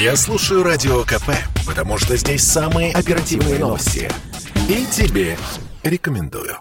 Я слушаю Радио КП, потому что здесь самые оперативные новости. И тебе рекомендую.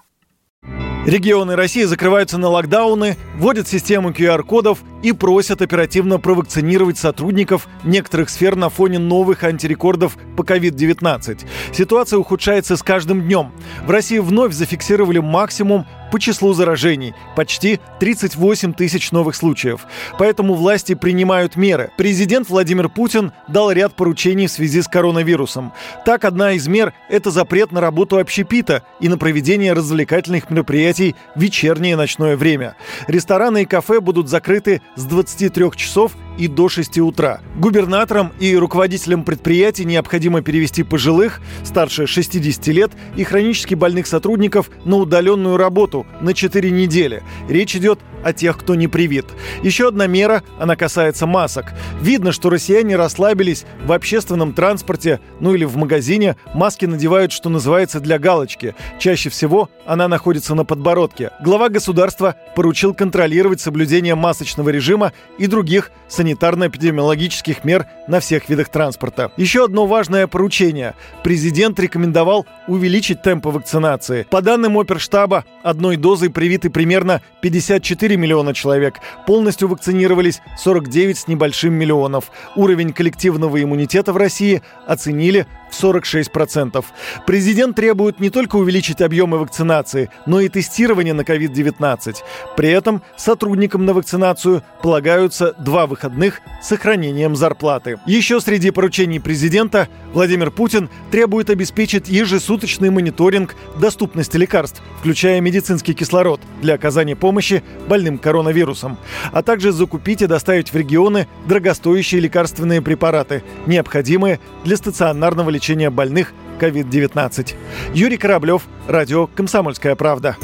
Регионы России закрываются на локдауны, вводят систему QR-кодов и просят оперативно провакцинировать сотрудников некоторых сфер на фоне новых антирекордов по COVID-19. Ситуация ухудшается с каждым днем. В России вновь зафиксировали максимум по числу заражений – почти 38 тысяч новых случаев. Поэтому власти принимают меры. Президент Владимир Путин дал ряд поручений в связи с коронавирусом. Так, одна из мер – это запрет на работу общепита и на проведение развлекательных мероприятий в вечернее и ночное время. Рестораны и кафе будут закрыты с 23 часов и до 6 утра. Губернаторам и руководителям предприятий необходимо перевести пожилых, старше 60 лет и хронически больных сотрудников на удаленную работу на 4 недели. Речь идет о тех, кто не привит. Еще одна мера, она касается масок. Видно, что россияне расслабились в общественном транспорте, ну или в магазине. Маски надевают, что называется, для галочки. Чаще всего она находится на подбородке. Глава государства поручил контролировать соблюдение масочного режима и других санитарно-эпидемиологических мер на всех видах транспорта. Еще одно важное поручение. Президент рекомендовал увеличить темпы вакцинации. По данным оперштаба, одной дозой привиты примерно 54 4 миллиона человек, полностью вакцинировались 49 с небольшим миллионов. Уровень коллективного иммунитета в России оценили в 46%. Президент требует не только увеличить объемы вакцинации, но и тестирования на COVID-19. При этом сотрудникам на вакцинацию полагаются два выходных с сохранением зарплаты. Еще среди поручений президента Владимир Путин требует обеспечить ежесуточный мониторинг доступности лекарств, включая медицинский кислород, для оказания помощи больным коронавирусом, а также закупить и доставить в регионы дорогостоящие лекарственные препараты, необходимые для стационарного лечения больных COVID-19. Юрий Кораблев, радио «Комсомольская правда».